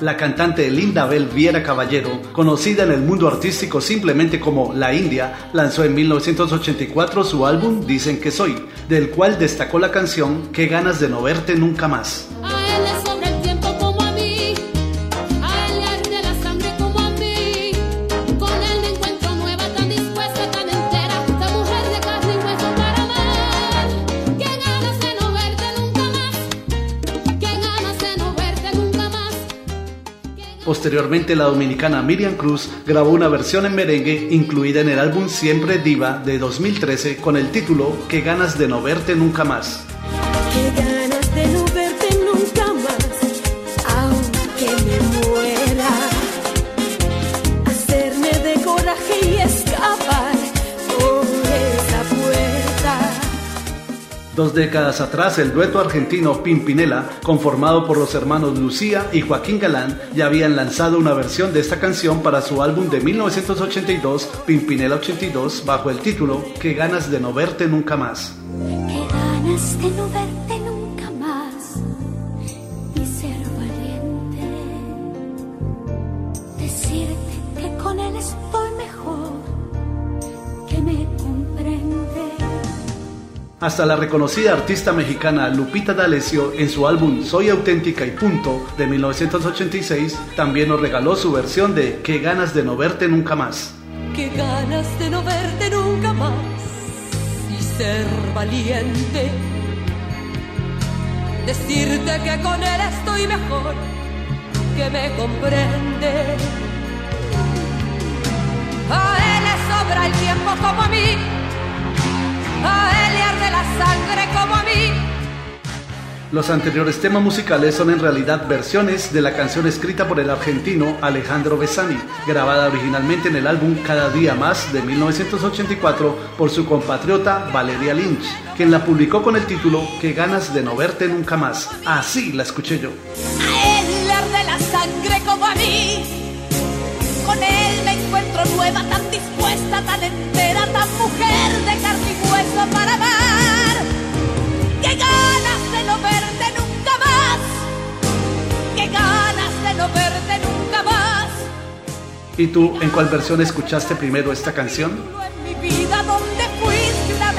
La cantante Linda Bell Viera Caballero, conocida en el mundo artístico simplemente como La India, lanzó en 1984 su álbum Dicen que soy, del cual destacó la canción Qué ganas de no verte nunca más. Posteriormente, la dominicana Miriam Cruz grabó una versión en merengue incluida en el álbum Siempre Diva de 2013 con el título Qué ganas de no verte nunca más. Dos décadas atrás, el dueto argentino Pimpinela, conformado por los hermanos Lucía y Joaquín Galán, ya habían lanzado una versión de esta canción para su álbum de 1982, Pimpinela 82, bajo el título Qué ganas de no verte nunca más. Qué ganas de no verte nunca más y ser valiente. Decirte que con él estoy mejor, hasta la reconocida artista mexicana Lupita D'Alessio en su álbum Soy auténtica y punto de 1986 también nos regaló su versión de Qué ganas de no verte nunca más. Qué ganas de no verte nunca más y ser valiente. Decirte que con él estoy mejor, que me comprende. Sangre como a mí. Los anteriores temas musicales son en realidad versiones de la canción escrita por el argentino Alejandro Besani, grabada originalmente en el álbum Cada Día Más de 1984 por su compatriota Valeria Lynch, quien la publicó con el título Qué ganas de no verte nunca más. Así la escuché yo. A él arde la sangre como a mí. Con él me encuentro nueva, tan dispuesta, tan entera, tan mujer de carne y hueso para. ¿Y tú en cuál versión escuchaste primero esta canción? Fuiste la